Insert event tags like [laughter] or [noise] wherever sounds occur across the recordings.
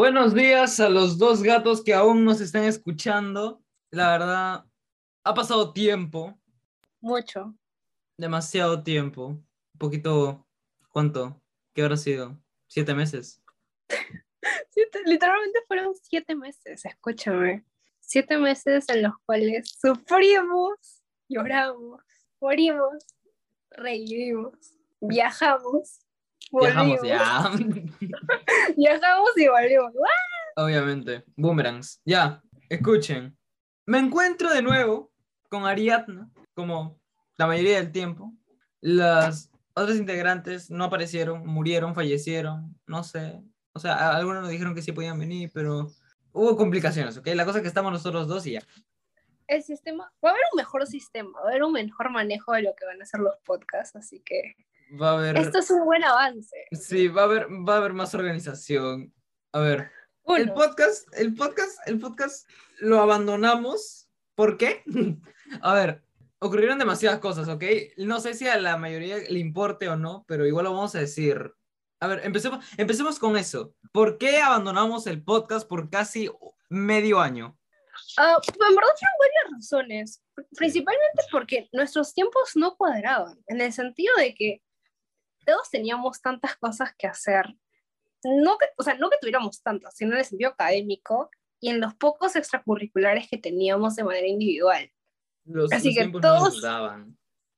Buenos días a los dos gatos que aún nos están escuchando. La verdad, ha pasado tiempo, Mucho. demasiado tiempo. Un poquito, ¿cuánto? ¿Qué habrá sido? ¿Siete meses? [laughs] Siete- literalmente fueron siete meses, escúchame. Siete meses en los cuales sufrimos, lloramos, morimos, revivimos, viajamos, Viajamos ya. viajamos [laughs] y volvimos. Obviamente. Boomerangs. Ya, escuchen. Me encuentro de nuevo con Ariadna, como la mayoría del tiempo. Las otras integrantes no aparecieron, murieron, fallecieron, no sé. O sea, algunos nos dijeron que sí podían venir, pero hubo complicaciones, ¿ok? La cosa es que estamos nosotros dos y ya. El sistema, va a haber un mejor sistema, va a haber un mejor manejo de lo que van a ser los podcasts, así que Va a haber... esto es un buen avance. Sí, va a haber, va a haber más organización. A ver, el Uno, podcast, el podcast, el podcast lo abandonamos. ¿Por qué? [laughs] A ver, ocurrieron demasiadas cosas, ¿ok? No sé si a la mayoría le importe o no, pero igual lo vamos a decir. A ver, empecemos, empecemos con eso. ¿Por qué abandonamos el podcast por casi medio año? Ah, en verdad fueron varias razones, principalmente porque nuestros tiempos no cuadraban, en el sentido de que todos teníamos tantas cosas que hacer, no que, o sea, no que tuviéramos tantas, sino en el sentido académico y en los pocos extracurriculares que teníamos de manera individual. Los, Así los que no todos-.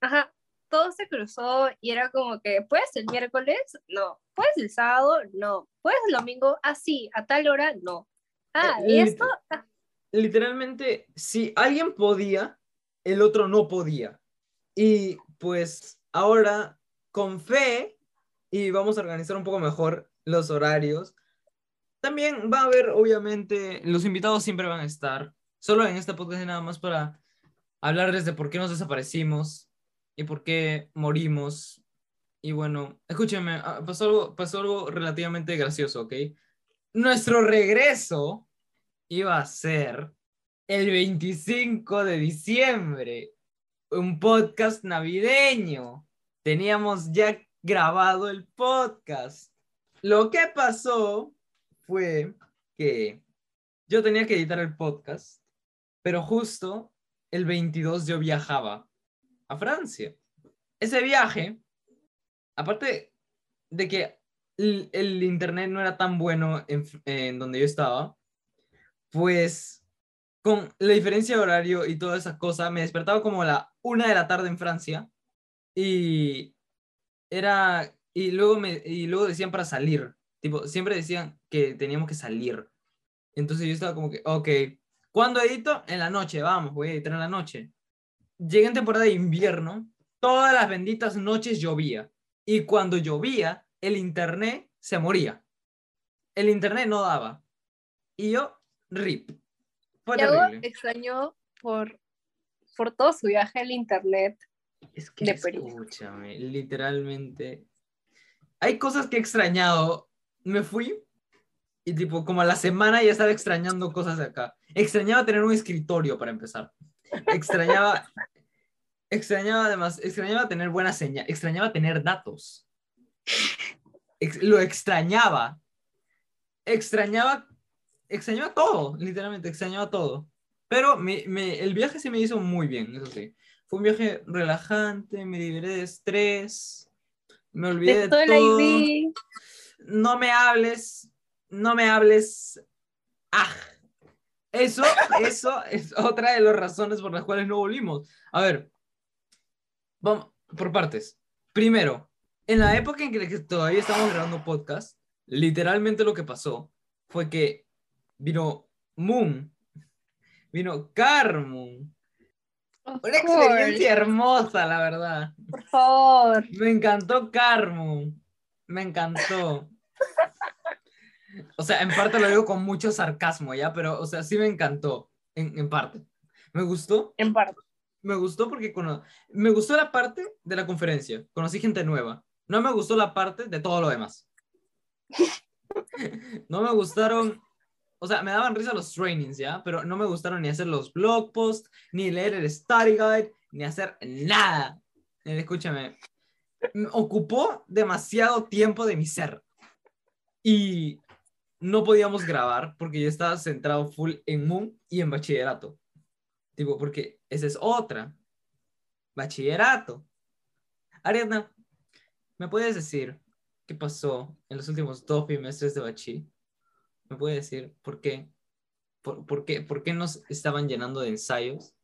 Ajá, todo se cruzó y era como que, ¿puedes el miércoles? No. ¿Puedes el sábado? No. ¿Puedes el domingo? Ah, sí, a tal hora, no. Ah, Eh, y esto, ah, literalmente, si alguien podía, el otro no podía. Y pues ahora, con fe, y vamos a organizar un poco mejor los horarios, también va a haber, obviamente, los invitados siempre van a estar. Solo en este podcast nada más para hablarles de por qué nos desaparecimos y por qué morimos. Y bueno, escúchenme, ah, pasó algo, pasó algo relativamente gracioso, ¿ok? Nuestro regreso iba a ser el 25 de diciembre, un podcast navideño. Teníamos ya grabado el podcast. Lo que pasó fue que yo tenía que editar el podcast, pero justo el 22 yo viajaba a Francia. Ese viaje, aparte de que el, internet no era tan bueno en, en donde yo estaba, pues con la diferencia de horario y toda esa cosa, me despertaba como la una de la tarde en Francia y era, y luego, me, y luego decían para salir, tipo, siempre decían que teníamos que salir. Entonces yo estaba como que, ok, ¿cuándo edito? En la noche, vamos, voy a editar en la noche. Llegué en temporada de invierno, todas las benditas noches llovía. Y cuando llovía, el internet se moría. El internet no daba. Y yo, rip. Fue terrible. extrañó por, por todo su viaje al internet. Es que de Perú. escúchame, literalmente. Hay cosas que he extrañado. Me fui y tipo, como a la semana ya estaba extrañando cosas de acá. Extrañaba tener un escritorio para empezar. Extrañaba, [laughs] extrañaba además, extrañaba tener buena señal, extrañaba tener datos. Ex- lo extrañaba. Extrañaba, extrañaba todo, literalmente, extrañaba todo. Pero me, me- el viaje se me hizo muy bien, eso sí. Fue un viaje relajante, me liberé de estrés, me olvidé De todo el. No me hables, no me hables. Ah, eso, eso es otra de las razones por las cuales no volvimos. A ver, vamos por partes. Primero, en la época en que todavía estábamos grabando podcast, literalmente lo que pasó fue que vino Moon, vino Carmoon. Of Una course, experiencia hermosa, la verdad. Por favor. Me encantó Carmoon. Me encantó. O sea, en parte lo digo con mucho sarcasmo, ¿ya? Pero, o sea, sí me encantó, en, en parte. Me gustó, En parte. me gustó porque cono- me gustó la parte de la conferencia. Conocí gente nueva. No me gustó la parte de todo lo demás. [laughs] No me gustaron, o sea, me daban risa los trainings, ¿ya? Pero no me gustaron ni hacer los blog posts, ni leer el study guide, ni hacer nada. Eh, Escúchame, me ocupó demasiado tiempo de mi ser. Y no podíamos grabar porque yo estaba centrado full en Moon y en bachillerato. Tipo, porque esa es otra. Bachillerato. Ariadna, ¿me puedes decir qué pasó en los últimos dos bimestres de bachi? ¿Me puedes decir por qué? ¿Por, por qué, por qué nos estaban llenando de ensayos?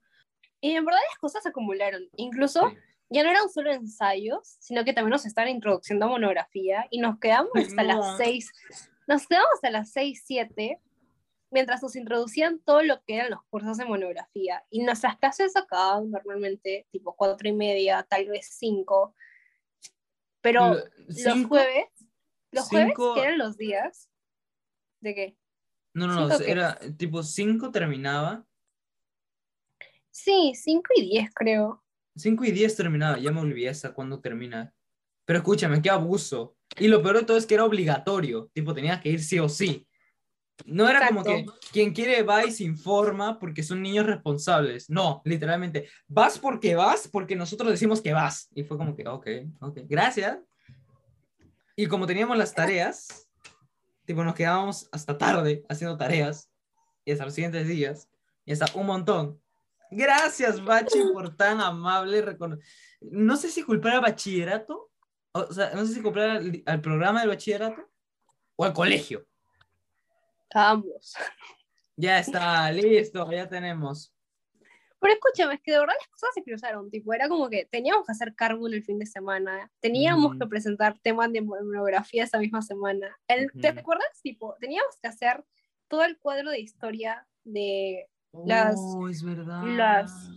Y en verdad las cosas se acumularon. Incluso Sí. ya no eran solo ensayos, sino que también nos estaban introduciendo a monografía y nos quedamos Ay, hasta no. las 6, nos quedamos hasta las 6, 7, mientras nos introducían todo lo que eran los cursos de monografía. Y nuestras clases acababan normalmente tipo 4 y media, tal vez 5. Pero Lo- los jueves, los jueves que eran los días de qué? No, no, no, cinco qué? era tipo 5 terminaba, Sí, 5 y 10 creo. 5 y 10 terminaba, ya me olvidé hasta cuándo termina. Pero escúchame, qué abuso. Y lo peor de todo es que era obligatorio, tipo tenía que ir sí o sí. No era como que Exacto. quien quiere va y se informa porque son niños responsables. No, literalmente, vas porque vas, porque nosotros decimos que vas. Y fue como que, ok, ok, gracias. Y como teníamos las [laughs] tareas, tipo nos quedábamos hasta tarde haciendo tareas y hasta los siguientes días y hasta un montón. Gracias, Bachi, por tan amable recono- No sé si culpar al bachillerato, o sea, no sé si culpar al, al programa del bachillerato o al colegio. Ambos. Ya está, listo, ya tenemos. Pero escúchame, es que de verdad las cosas se cruzaron, tipo, era como que teníamos que hacer carbón el fin de semana, teníamos Mm. que presentar temas de monografía esa misma semana. El, ¿Te Ujú. acuerdas? Tipo, teníamos que hacer todo el cuadro de historia de Las- Oh, es verdad. las-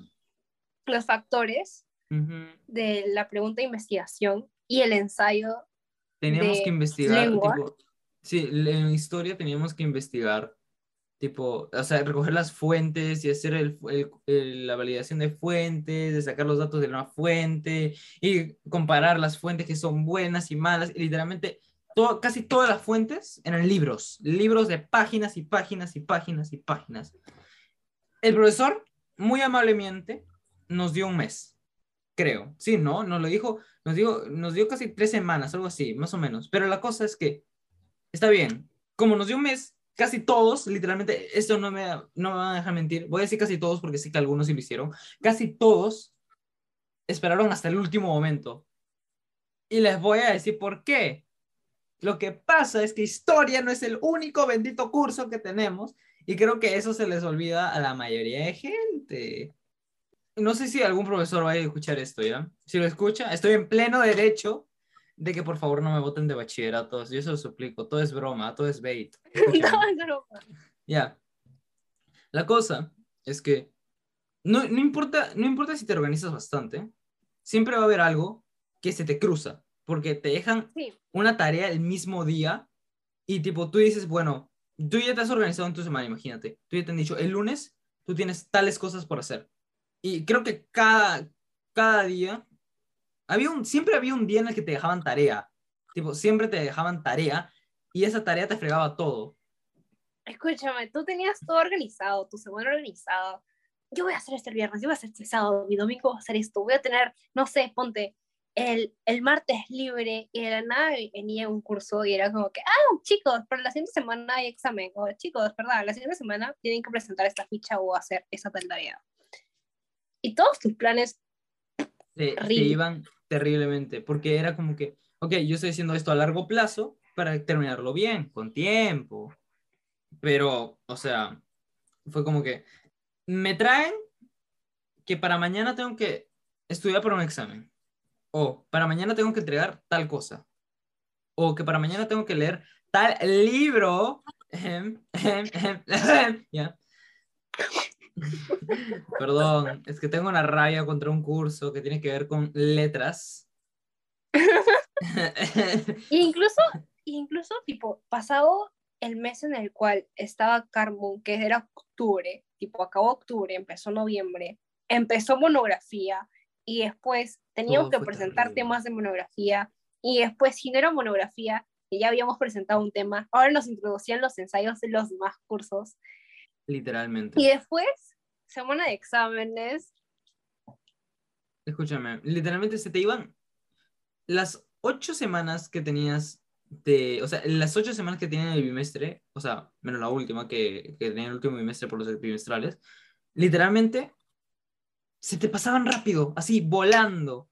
los factores de la pregunta de investigación y el ensayo. Teníamos de que investigar, tipo, sí, en historia teníamos que investigar, tipo, o sea, recoger las fuentes y hacer el, la validación de fuentes, de sacar los datos de una fuente y comparar las fuentes que son buenas y malas, y literalmente todo, casi todas las fuentes eran libros, libros de páginas y páginas y páginas y páginas. El profesor, muy amablemente, nos dio un mes, creo. Sí, ¿no? Nos lo dijo, nos dio, nos dio casi tres semanas, algo así, más o menos. Pero la cosa es que, está bien, como nos dio un mes, casi todos, literalmente, esto no me, no me van a dejar mentir, voy a decir casi todos porque sé que algunos sí lo hicieron, casi todos esperaron hasta el último momento. Y les voy a decir por qué. Lo que pasa es que historia no es el único bendito curso que tenemos y creo que eso se les olvida a la mayoría de gente. No sé si algún profesor vaya a escuchar esto, ¿ya? Si lo escucha, estoy en pleno derecho de que por favor no me voten de bachillerato. Yo se lo suplico. Todo es broma, todo es bait. No, no, no. Ya. La cosa es que no, no, importa, no importa si te organizas bastante, siempre va a haber algo que se te cruza, porque te dejan Sí, una tarea el mismo día y tipo tú dices, bueno, tú ya te has organizado en tu semana, imagínate, tú ya te han dicho, el lunes tú tienes tales cosas por hacer. Y creo que cada, cada día, había un, siempre había un día en el que te dejaban tarea, tipo, siempre te dejaban tarea y esa tarea te fregaba todo. escúchame, tú tenías todo organizado, tu semana organizada. Yo voy a hacer esto el viernes, yo voy a hacer este sábado, mi domingo voy a hacer esto, voy a tener, no sé, ponte, el, el martes libre y de la nada venía un curso y era como que, ah, chicos, para la siguiente semana hay examen, o chicos, verdad, la siguiente semana tienen que presentar esta ficha o hacer esa tal tarea. Y todos tus planes, se, se iban terriblemente, porque era como que, ok, yo estoy haciendo esto a largo plazo para terminarlo bien, con tiempo, pero, o sea, fue como que me traen que para mañana tengo que estudiar para un examen, o para mañana tengo que entregar tal cosa, o que para mañana tengo que leer tal libro, ejem, ejem, ejem, ya. [laughs] Perdón, es que tengo una rabia contra un curso que tiene que ver con letras. [laughs] incluso, incluso, tipo, pasado el mes en el cual estaba Carmen, que era octubre, tipo, acabó octubre, empezó noviembre, empezó monografía, y después teníamos Todo que presentar terrible. temas de monografía, y después, si no era monografía, que ya habíamos presentado un tema, ahora nos introducían los ensayos de los demás cursos, Literalmente. y después, semana de exámenes, Escúchame, literalmente se te iban las ocho semanas que tenías de, o sea, las ocho semanas que tienen el bimestre, o sea, menos la última que, que tenía el último bimestre por los bimestrales, literalmente se te pasaban rápido, así, volando.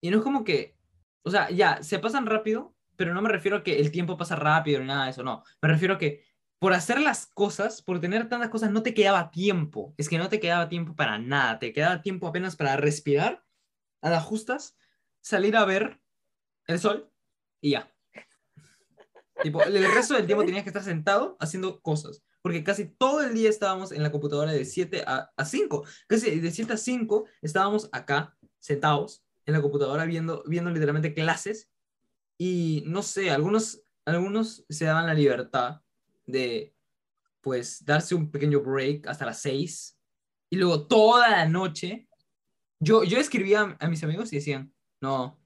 Y no es como que, o sea, ya, se pasan rápido, pero no me refiero a que el tiempo pasa rápido ni nada de eso, no. Me refiero a que por hacer las cosas, por tener tantas cosas, no te quedaba tiempo. Es que no te quedaba tiempo para nada, te quedaba tiempo apenas para respirar, a las justas, salir a ver el sol y ya. Tipo, el resto del tiempo tenías que estar sentado haciendo cosas, porque casi todo el día estábamos en la computadora de 7 a, a 5. Casi de 7 a 5 estábamos acá, sentados en la computadora viendo, viendo literalmente clases y no sé, algunos, algunos se daban la libertad de pues darse un pequeño break hasta las 6 y luego toda la noche yo, yo escribía a mis amigos y decían, no,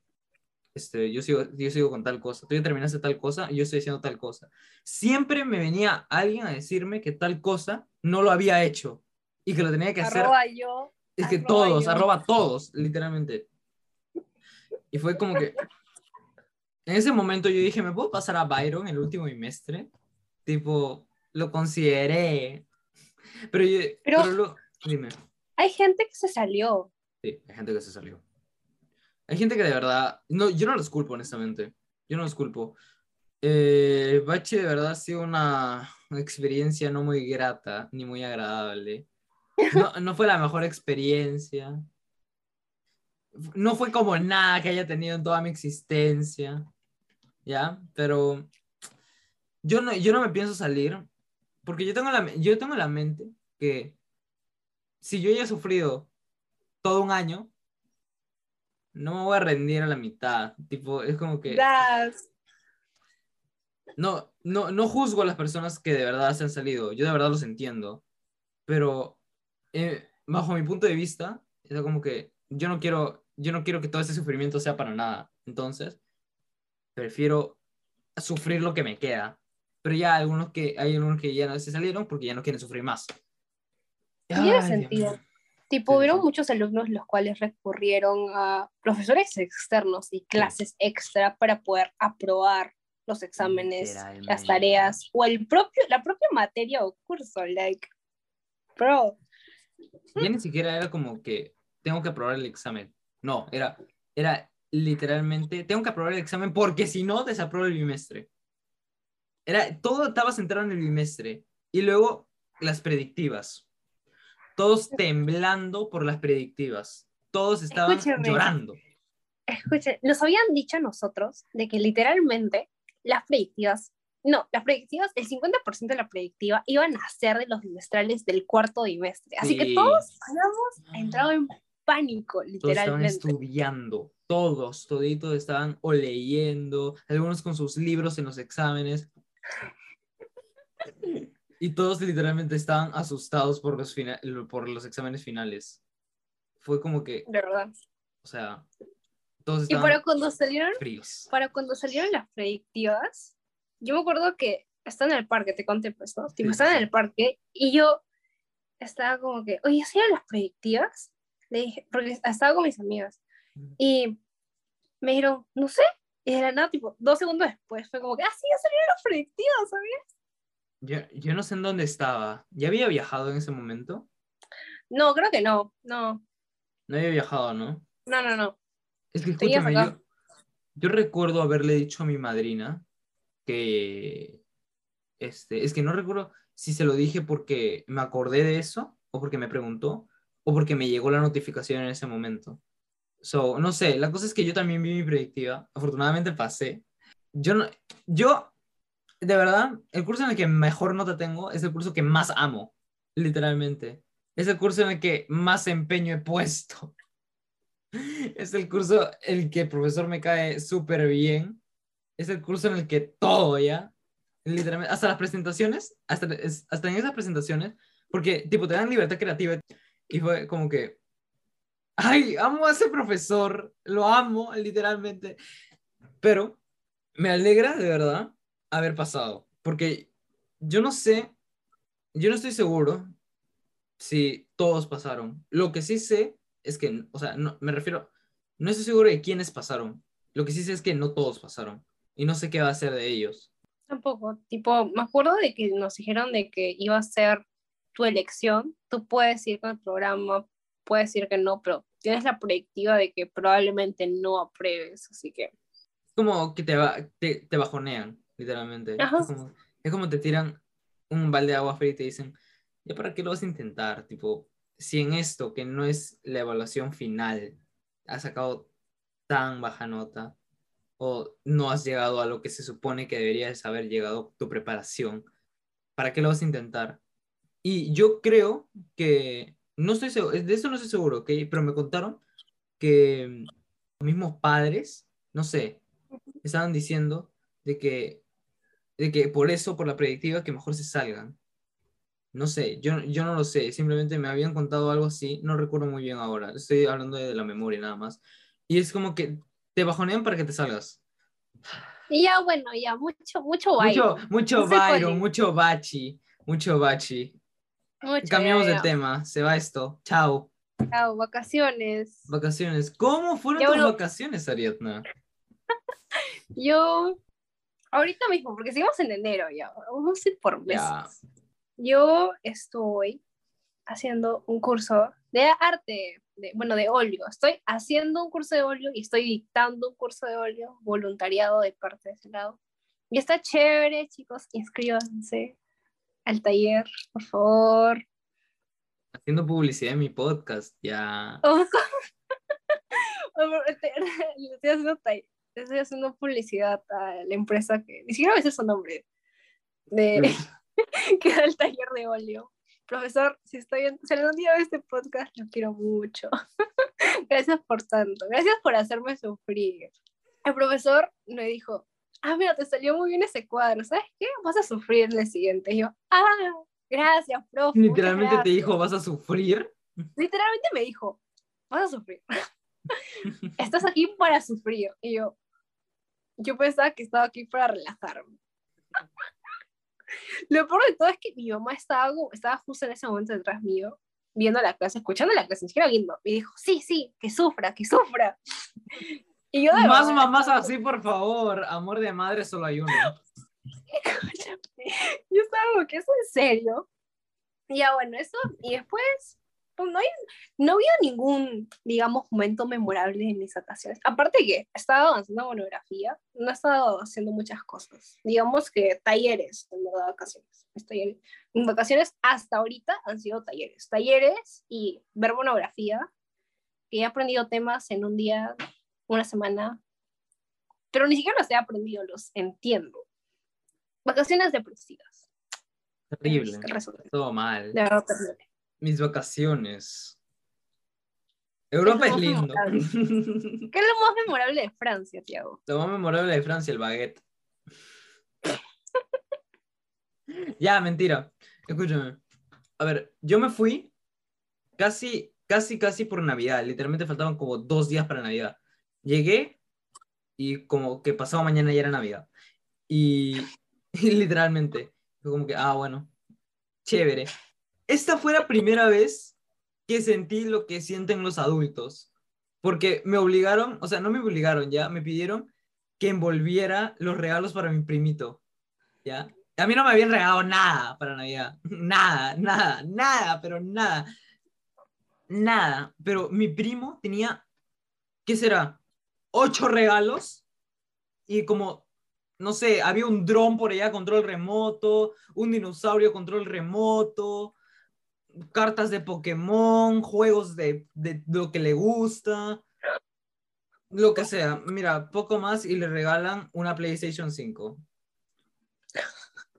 este, yo, sigo, yo sigo con tal cosa, tú ya terminaste tal cosa yo estoy haciendo tal cosa. Siempre me venía alguien a decirme que tal cosa no lo había hecho y que lo tenía que hacer. yo. Es que todos, arroba todos, literalmente. Y fue como que... En ese momento yo dije, ¿me puedo pasar a Byron el último bimestre? Tipo, lo consideré. Pero, yo, pero, dime. Hay gente que se salió. Sí, hay gente que se salió. Hay gente que de verdad, no, yo no los culpo, honestamente. Yo no los culpo. Eh, Bachi de verdad ha sido una experiencia no muy grata ni muy agradable. No, [laughs] no fue la mejor experiencia. No fue como nada que haya tenido en toda mi existencia. ¿Ya? Pero yo no, yo no me pienso salir porque yo tengo, la, yo tengo la mente que si yo ya he sufrido todo un año, no me voy a rendir a la mitad. Tipo, es como que... No, no, no juzgo a las personas que de verdad se han salido. Yo de verdad los entiendo. Pero eh, bajo mi punto de vista, es como que yo no quiero, yo no quiero que todo ese sufrimiento sea para nada. Entonces, prefiero sufrir lo que me queda. Pero ya algunos que, hay algunos que ya no se salieron porque ya no quieren sufrir más. Tiene sentido. Tipo, hubieron muchos alumnos los cuales recurrieron a profesores externos y clases extra para poder aprobar los exámenes, las tareas o el propio, la propia materia o curso, like, bro. Ya ni siquiera era como que tengo que aprobar el examen. No, era, era literalmente, tengo que aprobar el examen porque si no, desapruebo el bimestre. Era, todo estaba centrado en el bimestre. Y luego las predictivas todos temblando por las predictivas. Todos estaban llorando. Escuchen, nos habían dicho a nosotros de que literalmente las predictivas, no, las predictivas, el 50% de la predictiva iban a ser de los bimestrales del cuarto bimestre. Así que todos habíamos entrado en pánico, literalmente. Todos estaban estudiando, todos, toditos estaban o leyendo, algunos con sus libros en los exámenes. Y todos literalmente estaban asustados por los, por los exámenes finales. Fue como que... De verdad. O sea, todos estaban Y para cuando salieron... Fríos. Para cuando salieron las predictivas, yo me acuerdo que estaba en el parque, te conté pues, ¿no? estaba en el parque y yo estaba como que, oye, ¿salieron las predictivas? Le dije, porque estaba con mis amigas. Y me dijeron, no sé. Y de la nada, tipo, dos segundos después, fue como que, ah, sí, ya salieron las predictivas, ¿sabías? Yo, no sé en dónde estaba. ¿Ya había viajado en ese momento? No, creo que no, no. No había viajado, ¿no? No, no, no. Es que escúchame, yo, yo, recuerdo haberle dicho a mi madrina que, este, es que no recuerdo si se lo dije porque me acordé de eso, o porque me preguntó, o porque me llegó la notificación en ese momento. So, no sé, la cosa es que yo también vi mi predictiva, afortunadamente pasé. Yo no, yo de verdad, el curso en el que mejor nota tengo es el curso que más amo, literalmente. Es el curso en el que más empeño he puesto. [laughs] Es el curso en el que el profesor me cae súper bien. Es el curso en el que todo ya, literalmente, hasta las presentaciones, hasta, hasta en esas presentaciones, porque tipo te dan libertad creativa y fue como que, ay, amo a ese profesor, lo amo literalmente, pero me alegra de verdad haber pasado, porque yo no sé, yo no estoy seguro si todos pasaron. Lo que sí sé es que, o sea, no, me refiero, no estoy seguro de quiénes pasaron. Lo que sí sé es que no todos pasaron. y no sé qué va a hacer de ellos. Tampoco, tipo, me acuerdo de que nos dijeron de que iba a ser tu elección, tú puedes ir con el programa, puedes decir que no, pero tienes la proyectiva de que probablemente no apruebes, así que... Es como que te, va, te, te bajonean, literalmente. Ajá. Es como, es como te tiran un balde de agua fría y te dicen, ¿ya para qué lo vas a intentar? Tipo, si en esto, que no es la evaluación final, has sacado tan baja nota o no has llegado a lo que se supone que deberías haber llegado tu preparación, ¿para qué lo vas a intentar? Y yo creo que, no estoy seguro, de eso no estoy seguro, ¿ok? Pero me contaron que los mismos padres, no sé, estaban diciendo de que, de que por eso, por la predictiva, que mejor se salgan. No sé, yo, yo no lo sé, simplemente me habían contado algo así, no recuerdo muy bien ahora, estoy hablando de, la memoria nada más. Y es como que te bajonean para que te salgas. Y ya, bueno, ya, mucho, mucho baile. Mucho, mucho No mucho bachi, mucho bachi. Mucho, Cambiamos de tema, se va esto. Chao. Chao, vacaciones. Vacaciones. ¿Cómo fueron Ya, tus vacaciones, Ariadna? [laughs] Yo, ahorita mismo, porque seguimos en enero ya, vamos a ir por meses. Ya. Yo estoy haciendo un curso de arte, de, bueno, de óleo. Estoy haciendo un curso de óleo y estoy dictando un curso de óleo, voluntariado de parte de ese lado. Y está chévere, chicos, inscríbanse al taller, por favor. Haciendo publicidad en mi podcast, ya. [laughs] Oh, estoy haciendo, estoy haciendo publicidad a la empresa que ni siquiera a veces su nombre de [laughs] que da el taller de óleo. Profesor, si estoy viendo, si algún día ve este podcast, lo quiero mucho. [laughs] Gracias por tanto. Gracias por hacerme sufrir. El profesor me dijo, ah, mira, te salió muy bien ese cuadro. ¿Sabes qué? Vas a sufrir en el siguiente. Y yo, ah, gracias, profe. Literalmente te gracias". dijo, vas a sufrir. literalmente me dijo, vas a sufrir. [laughs] Estás aquí para sufrir. Y yo, yo pensaba que estaba aquí para relajarme. [laughs] Lo peor de todo es que mi mamá estaba, estaba justo en ese momento detrás mío, viendo la clase, escuchando la clase, ni siquiera viendo. Y dijo, sí, sí, que sufra, que sufra. Y yo de Más verdad, mamás así, por favor. Amor de madre solo hay uno. Yo estaba como que es en serio. Y ya bueno, eso, y después, pues no, hay, no había ningún, digamos, momento memorable en mis vacaciones. Aparte que estaba avanzando monografía, no he estado haciendo muchas cosas. Digamos que talleres, en verdad, vacaciones. Talleres. Mis vacaciones hasta ahorita han sido talleres. Talleres y ver monografía, que he aprendido temas en un día, una semana, pero ni siquiera los he aprendido, los entiendo. Vacaciones depresivas. Terrible. Todo mal. De verdad, terrible. Mis vacaciones. Europa es lindo. [laughs] ¿Qué es lo más memorable de Francia, Tiago? Lo más memorable de Francia, el baguette. [laughs] ya, mentira. Escúchame. A ver, yo me fui casi, casi, casi por Navidad. Literalmente faltaban como dos días para Navidad. Llegué y como que pasado mañana ya era Navidad. Y, [laughs] y literalmente, fue como que, ah, bueno, chévere. Esta fue la primera vez que sentí lo que sienten los adultos. Porque me obligaron, o sea, no me obligaron ya, me pidieron que envolviera los regalos para mi primito. ¿Ya? A mí no me habían regalado nada para Navidad. [laughs] Nada, nada, nada, pero nada. Nada. Pero mi primo tenía, ¿qué será? Ocho regalos y como, no sé, había un dron por allá, control remoto, un dinosaurio, control remoto, cartas de Pokémon, juegos de, de lo que le gusta, lo que sea. Mira, poco más y le regalan una PlayStation 5.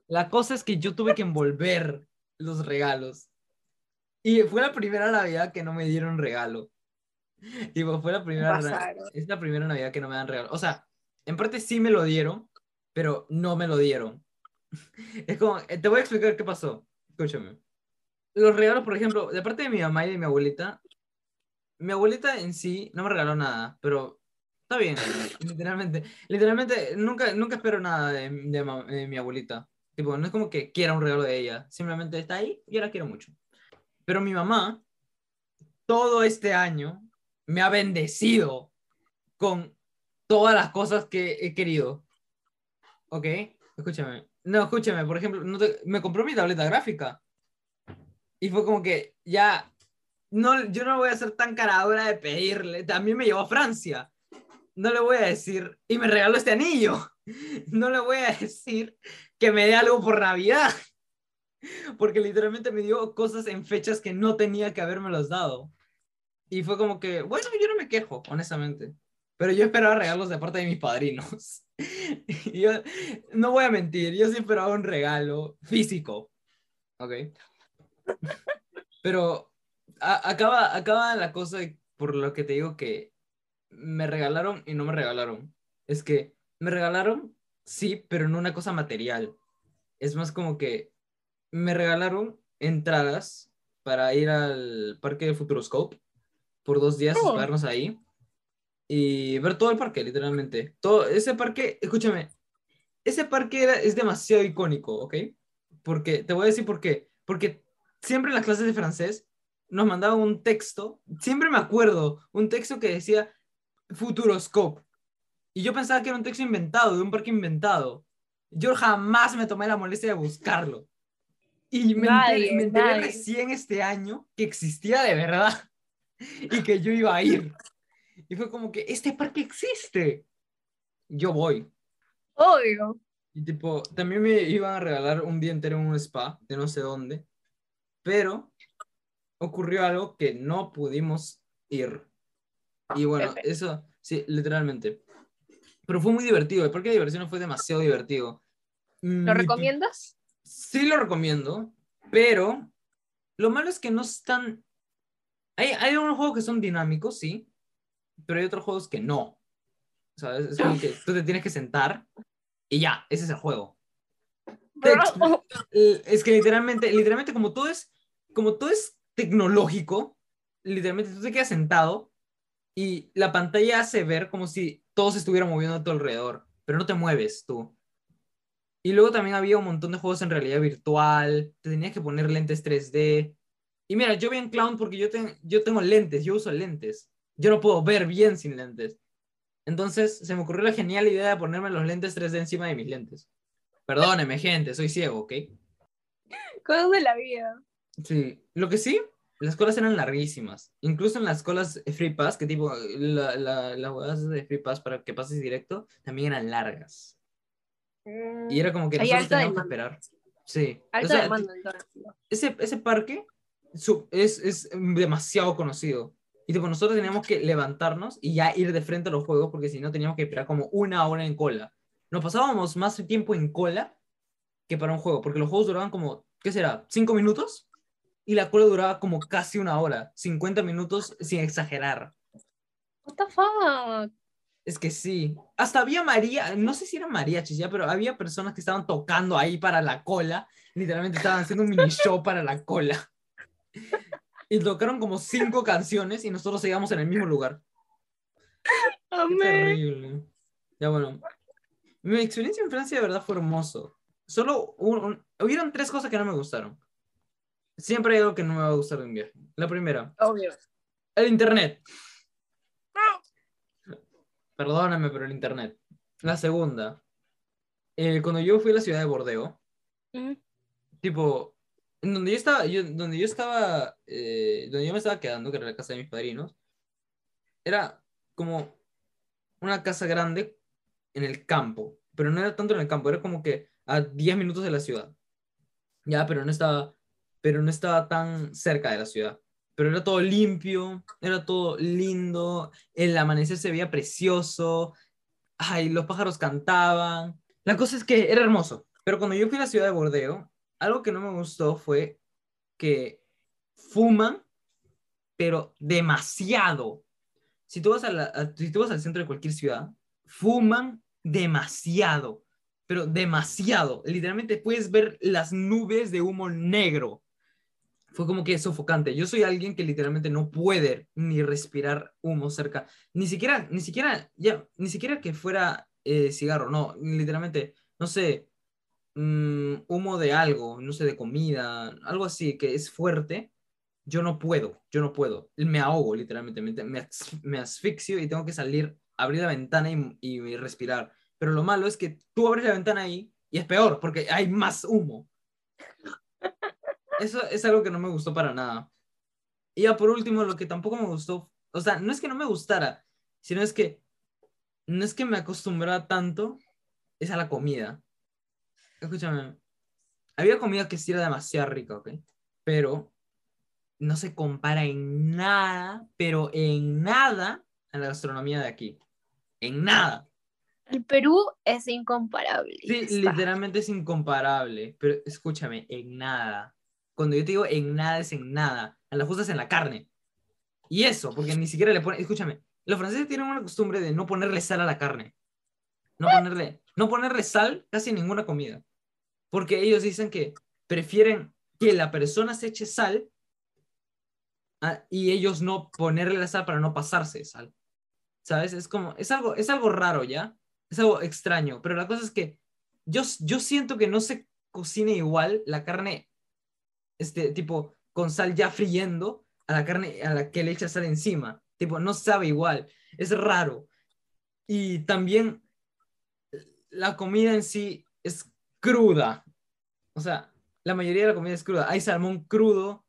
La cosa es que yo tuve que envolver los regalos. Y fue la primera Navidad que no me dieron regalo. [laughs] Tipo, fue la primera, Pasaron. es la primera Navidad que no me dan regalo. O sea, en parte sí me lo dieron, pero no me lo dieron. [laughs] Es como, eh, te voy a explicar qué pasó. Escúchame. Los regalos, por ejemplo, de parte de mi mamá y de mi abuelita, mi abuelita en sí no me regaló nada, pero está bien, [laughs] literalmente. Literalmente, nunca, nunca espero nada de, de de mi abuelita. Tipo, no es como que quiera un regalo de ella, simplemente está ahí y yo la quiero mucho. Pero mi mamá, todo este año, me ha bendecido con todas las cosas que he querido. Ok, escúchame. No, escúchame, por ejemplo, no te- me compró mi tableta gráfica. Y fue como que ya, no, yo no voy a ser tan caradura de pedirle. También me llevó a Francia. No le voy a decir, y me regaló este anillo. [laughs] No le voy a decir que me dé algo por Navidad. [laughs] Porque literalmente me dio cosas en fechas que no tenía que habérmelos dado. Y fue como que, bueno, yo no me quejo, honestamente. Pero yo esperaba regalos de parte de mis padrinos. [laughs] Yo, no voy a mentir, yo sí esperaba un regalo físico. ¿Ok? Pero acaba, acaba la cosa por lo que te digo que me regalaron y no me regalaron. Es que me regalaron, sí, pero no una cosa material. Es más como que me regalaron entradas para ir al parque de Futuroscope por dos días, Oh. hospedarnos ahí y ver todo el parque, literalmente. Todo ese parque, escúchame, ese parque era, es demasiado icónico, ¿ok? Porque, te voy a decir por qué. Porque siempre en las clases de francés nos mandaban un texto, siempre me acuerdo, un texto que decía Futuroscope. Y yo pensaba que era un texto inventado, de un parque inventado. Yo jamás me tomé la molestia de buscarlo. Y me Nadie, enteré, me enteré recién este año que existía de verdad [laughs] y que yo iba a ir. Y fue como que, este parque existe. Yo voy. Obvio. Y tipo, también me iban a regalar un día entero en un spa de no sé dónde. Pero ocurrió algo que no pudimos ir. Y bueno, eso, sí, literalmente. Pero fue muy divertido. El parque de diversiones fue demasiado divertido. ¿Lo Mi- recomiendas? Sí lo recomiendo, pero lo malo es que no están... Hay, hay unos juegos que son dinámicos, sí, pero hay otros juegos que no. ¿Sabes? Es como que tú te tienes que sentar y ya, ese es el juego. Es que literalmente, literalmente como todo es, como todo es tecnológico, literalmente tú te quedas sentado y la pantalla hace ver como si todo se estuviera moviendo a tu alrededor, pero no te mueves tú. Y luego también había un montón de juegos en realidad virtual, te tenías que poner lentes 3D. Y mira, yo vi en Clown porque yo, ten- yo tengo lentes, yo uso lentes. Yo no puedo ver bien sin lentes. Entonces se me ocurrió la genial idea de ponerme los lentes 3D encima de mis lentes. Perdóneme, gente, soy ciego, ¿ok? Cosas de la vida. Sí, lo que sí, las colas eran larguísimas. Incluso en las colas Free Pass, que tipo, la, la, las huevadas de Free Pass para que pases directo, también eran largas. Y era como que Hay nosotros teníamos que esperar. Sí. O Alta sea, demanda en Torrent. ese, ese parque es, es demasiado conocido. Y tipo, nosotros teníamos que levantarnos y ya ir de frente a los juegos, porque si no teníamos que esperar como una hora en cola. Nos pasábamos más tiempo en cola que para un juego, porque los juegos duraban como, ¿qué será? ¿Cinco minutos? Y la cola duraba como casi una hora, 50 minutos sin exagerar. What the fuck? Es que sí. Hasta había María, no sé si eran mariachis ya, pero había personas que estaban tocando ahí para la cola. Literalmente estaban haciendo un mini [laughs] show para la cola. Y tocaron como cinco canciones y nosotros seguíamos en el mismo lugar. Qué Amé. terrible. Ya bueno. Mi experiencia en Francia de verdad fue hermoso. Solo un- un- hubieron tres cosas que no me gustaron. Siempre hay algo que no me va a gustar de un viaje. La primera, Obvio. el internet. Perdóname, pero el internet. La segunda, eh, cuando yo fui a la ciudad de Bordeaux, Ujú. tipo, donde yo estaba, yo, donde yo estaba, eh, donde yo me estaba quedando, que era la casa de mis padrinos, era como una casa grande en el campo, pero no era tanto en el campo, era como que a 10 minutos de la ciudad. Ya, pero no estaba, pero no estaba tan cerca de la ciudad. Pero era todo limpio, era todo lindo, el amanecer se veía precioso, ay, los pájaros cantaban. La cosa es que era hermoso, pero cuando yo fui a la ciudad de Bordeaux, algo que no me gustó fue que fuman, pero demasiado. Si tú vas, a si tú vas al centro de cualquier ciudad, fuman demasiado, pero demasiado. Literalmente puedes ver las nubes de humo negro. Fue como que sofocante. Yo soy alguien que literalmente no puede ni respirar humo cerca. Ni siquiera, ni siquiera, ya, ni siquiera que fuera eh, cigarro, no, literalmente, no sé, mm, humo de algo, no sé, de comida, algo así que es fuerte. Yo no puedo, yo no puedo. Me ahogo, literalmente. Me, me asfixio y tengo que salir, abrir la ventana y, y respirar. pero lo malo es que tú abres la ventana ahí y es peor porque hay más humo. Eso es algo que no me gustó para nada. Y ya por último, lo que tampoco me gustó, o sea, no es que no me gustara, sino es que no es que me acostumbrara tanto, es a la comida. Escúchame, había comida que sí era demasiado rica, ¿ok? Pero no se compara en nada, pero en nada a la gastronomía de aquí. En nada. El Perú es incomparable. Sí, está. literalmente es incomparable, pero escúchame, en nada. Cuando yo te digo en nada, es en nada. A la justa es en la carne. Y eso, porque ni siquiera le ponen, escúchame, los franceses tienen una costumbre de no ponerle sal a la carne. No ponerle, no ponerle sal casi ninguna comida. Porque ellos dicen que prefieren que la persona se eche sal ah, y ellos no ponerle la sal para no pasarse sal. ¿Sabes? Es como, es algo, es algo raro, ¿ya? Es algo extraño, pero la cosa es que yo, yo siento que no se cocina igual la carne, este, tipo, con sal ya friendo a la carne a la que le echa sal encima. Tipo, no sabe igual. Es raro. Y también la comida en sí es cruda. O sea, la mayoría de la comida es cruda. Hay salmón crudo,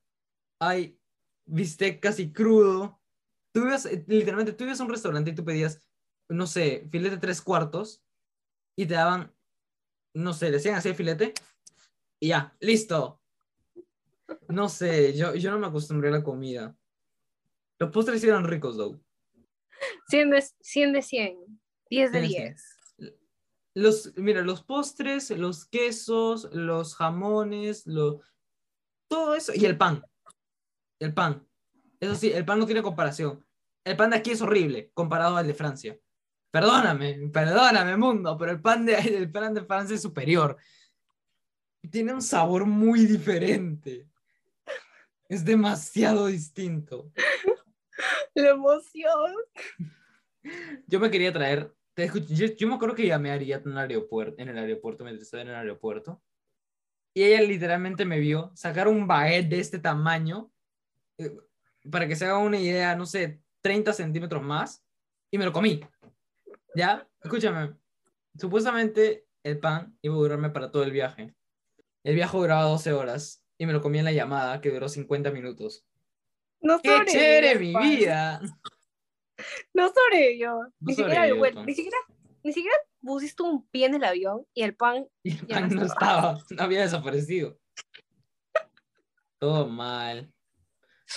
hay bistec casi crudo. Tú ibas, eh, literalmente, tú ibas a un restaurante y tú pedías, no sé, filete tres cuartos y te daban, no sé, le hacían así el filete y ya, listo. No sé, yo, yo no me acostumbré a la comida. Los postres eran ricos, though. 100 de 100, de 100 10 de 100 de 10. Los, mira, los postres, los quesos, los jamones, lo, todo eso, y el pan. El pan. Eso sí, el pan no tiene comparación. El pan de aquí es horrible comparado al de Francia. Perdóname, perdóname, mundo, pero el pan de, [laughs] el pan de Francia es superior. Tiene un sabor muy diferente. Es demasiado distinto. [laughs] La emoción. Yo me quería traer, te escuch- yo, yo me acuerdo que llamé a Ariadna en el aeropuerto, en el aeropuerto, mientras estaba en el aeropuerto, y ella literalmente me vio sacar un baguette de este tamaño, eh, para que se haga una idea, no sé, 30 centímetros más, y me lo comí. ¿Ya? Escúchame, supuestamente el pan iba a durarme para todo el viaje. El viaje duraba 12 horas, y me lo comí en la llamada, que duró 50 minutos. No ¡Qué chévere mi pan. vida! [laughs] No sobrevivió. No ni, siquiera el vuelo, ni siquiera ni siquiera pusiste un pie en el avión y el pan [laughs] Y el pan no estaba, no había desaparecido. Todo mal.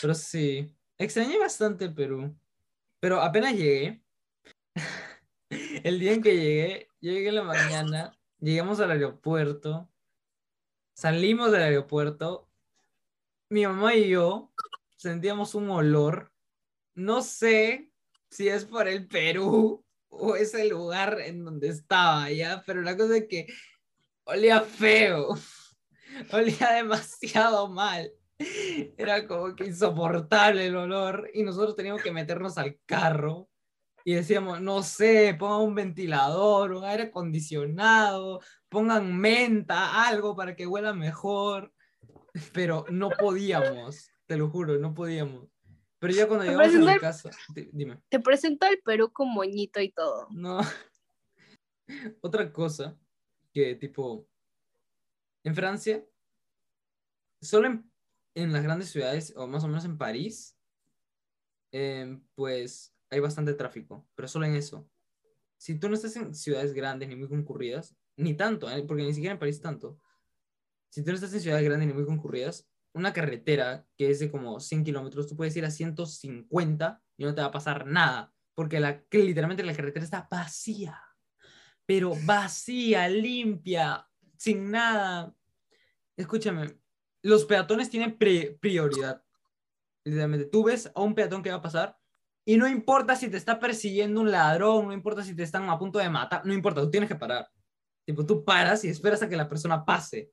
Pero sí, extrañé bastante Perú. Pero apenas llegué, [laughs] el día en que llegué, yo llegué en la mañana, llegamos al aeropuerto, salimos del aeropuerto, mi mamá y yo sentíamos un olor, no sé si es por el Perú o es el lugar en donde estaba, ¿ya? Pero la cosa es que olía feo, [laughs] olía demasiado mal. Era como que insoportable el olor y nosotros teníamos que meternos al carro y decíamos, no sé, pongan un ventilador, un aire acondicionado, pongan menta, algo para que huela mejor, pero no podíamos, te lo juro, no podíamos. Pero ya cuando llegamos a mi un- casa, di- dime. te presentó el Perú con moñito y todo. No. [laughs] Otra cosa que tipo en Francia, solo en, en las grandes ciudades, o más o menos en París, em, pues hay bastante tráfico, pero solo en eso. Si tú no estás en ciudades grandes ni muy concurridas, ni tanto, ¿eh? porque ni siquiera en París tanto. Si tú no estás en ciudades grandes ni muy concurridas, una carretera que es de como 100 kilómetros, tú puedes ir a 150 y no te va a pasar nada, porque la, literalmente la carretera está vacía, pero vacía, limpia, sin nada. Escúchame, los peatones tienen pri- prioridad. Literalmente, tú ves a un peatón que va a pasar y no importa si te está persiguiendo un ladrón, no importa si te están a punto de matar, no importa, tú tienes que parar. Tipo, tú paras y esperas a que la persona pase.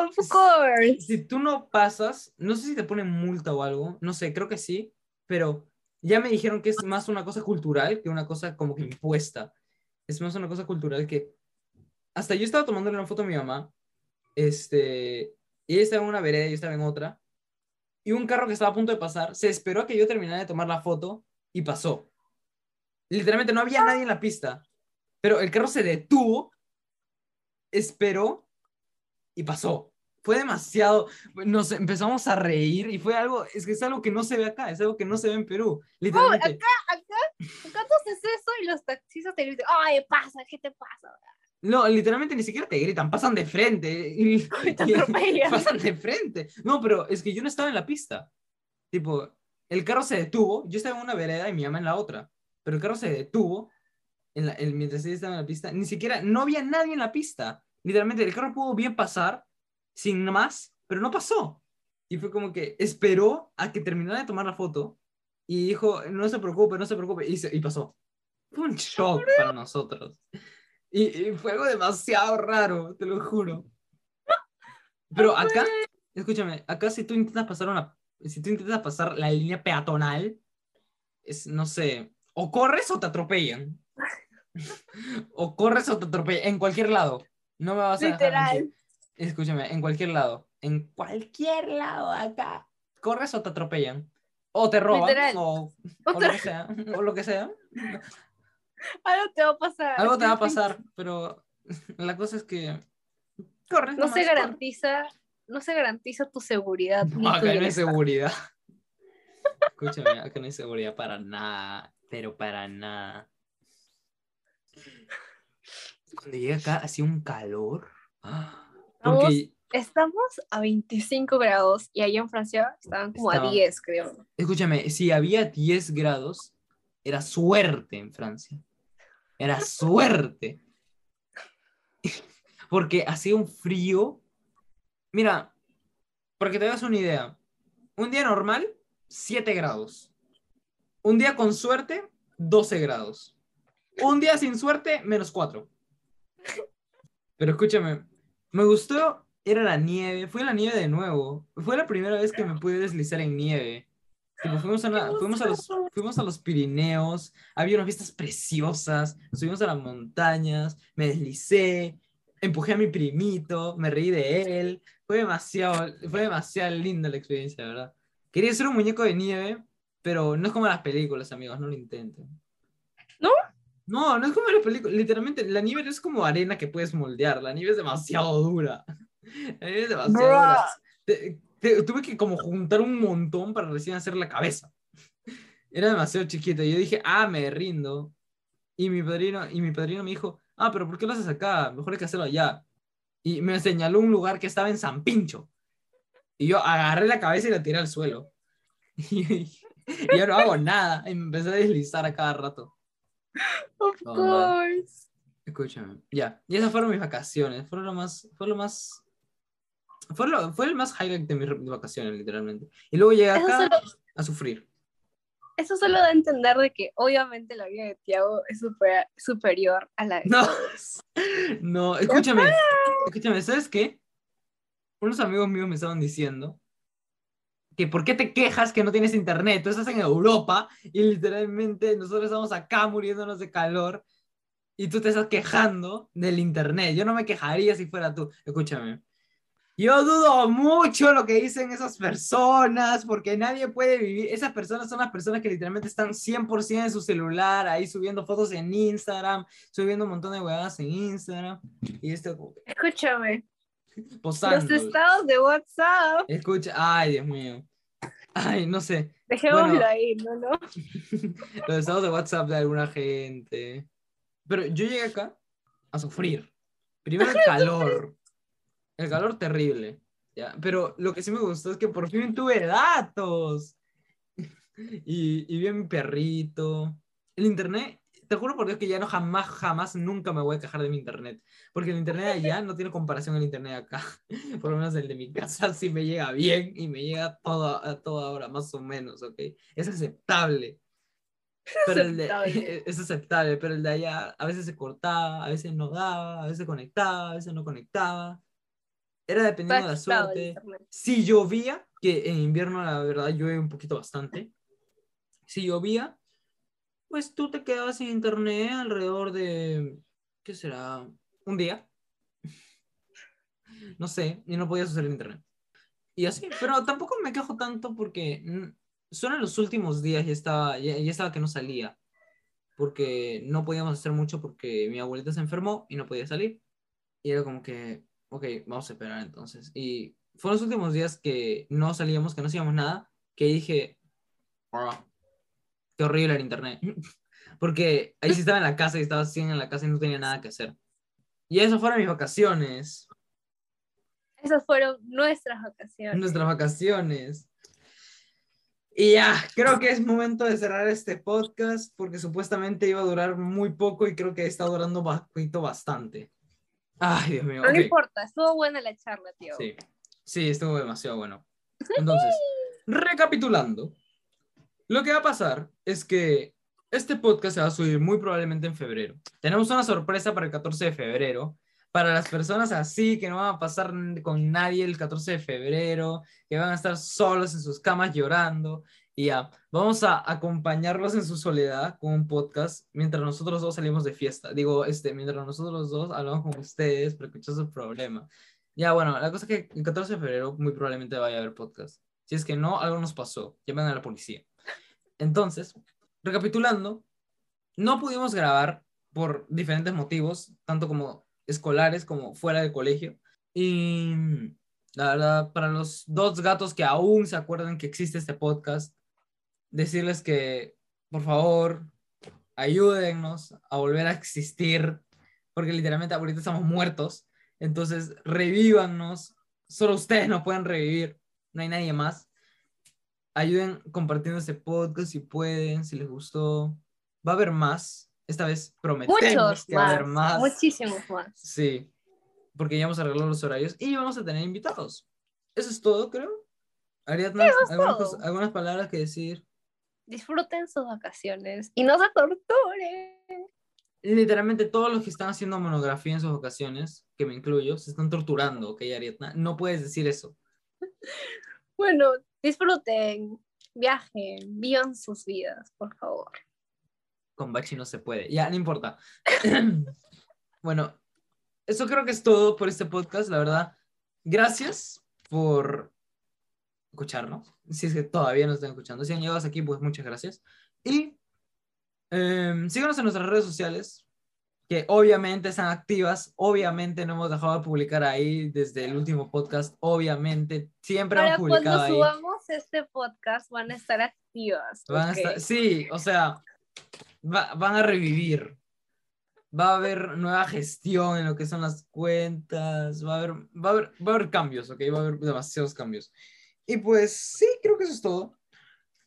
Of course. Si tú no pasas, no sé si te ponen multa o algo, no sé, creo que sí, pero ya me dijeron que es más una cosa cultural que una cosa como que impuesta. Es más una cosa cultural que... Hasta yo estaba tomándole una foto a mi mamá, este, y ella estaba en una vereda y yo estaba en otra, y un carro que estaba a punto de pasar se esperó a que yo terminara de tomar la foto y pasó. Literalmente no había nadie en la pista. Pero el carro se detuvo, esperó y pasó. Fue demasiado, nos empezamos a reír y fue algo, es que es algo que no se ve acá, es algo que no se ve en Perú, Oh, literalmente. acá, acá, acá tú haces eso y los taxistas te dicen, ay, pasa, ¿qué te pasa? No, literalmente ni siquiera te gritan, pasan de frente. Y, Y [laughs] te y- atropellan. pasan de frente. No, pero es que yo no estaba en la pista. Tipo, el carro se detuvo, yo estaba en una vereda y mi mamá en la otra. Pero el carro se detuvo en la- en- mientras ella estaba en la pista. Ni siquiera, no había nadie en la pista. Literalmente, el carro pudo bien pasar sin más, pero no pasó. Y fue como que esperó a que terminara de tomar la foto y dijo, no se preocupe, no se preocupe. Y, se- y pasó. Fue un shock para nosotros. Y, y fue algo demasiado raro, te lo juro. Pero acá, escúchame, acá si tú intentas pasar una, si tú intentas pasar la línea peatonal, es, no sé, o corres o te atropellan. [laughs] o corres o te atropellan, en cualquier lado. No me vas a dejar Literal. mentir. Escúchame, en cualquier lado. En cualquier lado acá. Corres o te atropellan. O te roban. Literal. O, lo que sea. O lo que sea. [laughs] Algo te va a pasar. Algo te va a pasar, pero [laughs] la cosa es que corres. No nomás, se corre. garantiza, no se garantiza tu seguridad. ni No, tu acá no hay bienestar. seguridad. [laughs] Escúchame, acá no hay seguridad para nada, pero para nada. Cuando llegué acá hacía un calor. Ah, Porque, Estamos a 25 grados y allá en Francia estaban como Estaba- a 10, creo. escúchame, si había 10 grados, era suerte en Francia. Era suerte. [laughs] Porque hacía un frío. Mira, para que te hagas una idea, un día normal, 7 grados. Un día con suerte, 12 grados. Un día sin suerte, menos 4. Pero escúchame, me gustó, era la nieve, fue la nieve de nuevo. Fue la primera vez que me pude deslizar en nieve. Tipo, fuimos, a fuimos, a los, fuimos a los Pirineos, había unas vistas preciosas, subimos a las montañas, me deslicé, empujé a mi primito, me reí de él. Fue demasiado, fue demasiado linda la experiencia, ¿verdad? Quería ser un muñeco de nieve, pero no es como las películas, amigos, no lo intenten. ¿No? No, es como las películas. Literalmente, la nieve no es como arena que puedes moldear. La nieve es demasiado dura. La nieve es demasiado dura. Te- te- tuve que como juntar un montón para recién hacer la cabeza. Era demasiado chiquito. Y yo dije, ah, me rindo. Y mi padrino, y mi padrino me dijo, ah, pero ¿por qué lo haces acá? Mejor hay que hacerlo allá. Y me señaló un lugar que estaba en San Pincho. Y yo agarré la cabeza y la tiré al suelo. [laughs] Y, y yo no hago nada. Y me empecé a deslizar a cada rato. [laughs] Of Oh, course. Escúchame, ya. Y esas fueron mis vacaciones. Fue lo más. Fue lo más. Fue, lo- fue el más highlight de mis vacaciones, literalmente. Y luego llegué Eso acá solo, a sufrir. eso solo da a entender de que obviamente la vida de Tiago es super- superior a la de No. todos. [laughs] No, escúchame. Escúchame, ¿sabes qué? Unos amigos míos me estaban diciendo que por qué te quejas que no tienes internet. Tú estás en Europa y literalmente nosotros estamos acá muriéndonos de calor y tú te estás quejando del internet. Yo no me quejaría si fuera tú. Escúchame. Yo dudo mucho lo que dicen esas personas, porque nadie puede vivir. Esas personas son las personas que literalmente están 100% en su celular, ahí subiendo fotos en Instagram, subiendo un montón de huevadas en Instagram. Y esto Escúchame, posando. los estados de WhatsApp, Escucha, ay, Dios mío. Ay, no sé. dejémoslo Bueno. ahí, ¿no? ¿no? [laughs] Los estados de WhatsApp de alguna gente. Pero yo llegué acá a sufrir. Primero el [laughs] calor. El calor terrible. ¿ya? Pero lo que sí me gustó es que por fin tuve datos. [laughs] Y, y vi a mi perrito. El internet, te juro por Dios que ya no jamás, jamás, nunca me voy a quejar de mi internet. Porque el internet [laughs] allá no tiene comparación al internet acá. [laughs] Por lo menos el de mi casa sí me llega bien y me llega todo, a toda hora, más o menos, ¿ok? Es aceptable. Pero el de, [laughs] es aceptable, pero el de allá a veces se cortaba, a veces no daba, a veces conectaba, a veces no conectaba. Era dependiendo de la suerte. Si llovía, que en invierno la verdad llueve un poquito bastante. Si llovía, pues tú te quedabas sin internet alrededor de, ¿qué será? Un día. No sé, y no podías usar el internet. Y así, pero tampoco me quejo tanto porque solo en los últimos días ya estaba, ya, estaba que no salía. porque no podíamos hacer mucho porque mi abuelita se enfermó y no podía salir. Y era como que, ok, vamos a esperar entonces. Y fueron los últimos días que no salíamos, que no hacíamos nada, que dije, "Ah, qué horrible el internet. [laughs] porque ahí sí estaba en la casa y estaba así en la casa y no tenía nada que hacer. Y eso fueron mis vacaciones, Esas fueron nuestras vacaciones. nuestras vacaciones. Y ya, creo que es momento de cerrar este podcast porque supuestamente iba a durar muy poco y creo que está durando bastante. Ay, Dios mío. Pero ok. no importa, estuvo buena la charla, tío. Sí, sí, estuvo demasiado bueno. Entonces, recapitulando, lo que va a pasar es que este podcast se va a subir muy probablemente en febrero. Tenemos una sorpresa para el 14 de febrero. Para las personas así que no van a pasar con nadie el 14 de febrero, que van a estar solos en sus camas llorando. Y ya, vamos a acompañarlos en su soledad con un podcast mientras nosotros dos salimos de fiesta. Digo, este, mientras nosotros dos hablamos con ustedes para escuchar sus problemas. Ya, bueno, la cosa es que el 14 de febrero muy probablemente vaya a haber podcast. Si es que no, algo nos pasó. Llamen a la policía. Entonces, recapitulando, no pudimos grabar por diferentes motivos, tanto como escolares como fuera del colegio. Y la verdad, para los dos gatos que aún se acuerdan que existe este podcast, decirles que, por favor, ayúdennos a volver a existir, porque literalmente ahorita estamos muertos. Entonces, revívanos. Solo ustedes nos pueden revivir, no hay nadie más. Ayuden compartiendo este podcast si pueden, si les gustó. Va a haber más. Esta vez prometemos Muchos que va a haber más, muchísimos más. Sí, porque ya vamos a arreglar los horarios y vamos a tener invitados. Eso es todo, creo. Ariadna, ¿algunas, palabras que decir. Disfruten sus vacaciones y no se torturen. Literalmente todos los que están haciendo monografía en sus vacaciones, que me incluyo, se están torturando, ¿ok, Ariadna? No puedes decir eso. [laughs] Bueno, disfruten, viajen, vivan sus vidas, por favor. Con Bachi no se puede. Ya, no importa. [coughs] bueno, eso creo que es todo por este podcast, la verdad. Gracias por escucharnos. Si es que todavía nos están escuchando. Si han llegado hasta aquí, pues muchas gracias. Y em, síganos en nuestras redes sociales, que obviamente están activas. Obviamente no hemos dejado de publicar ahí desde el último podcast. Obviamente, siempre Para hemos cuando publicado ahí. subamos este podcast van a estar activas. Van a ¿ok? estar- sí, o sea, va- van a revivir. Va a haber nueva gestión en lo que son las cuentas. Va a haber, va a haber, va a haber cambios, ¿ok? Va a haber demasiados cambios. Y pues sí, creo que eso es todo.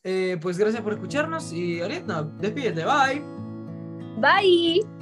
Eh, pues gracias por escucharnos y Ariadna, despídete, bye. Bye.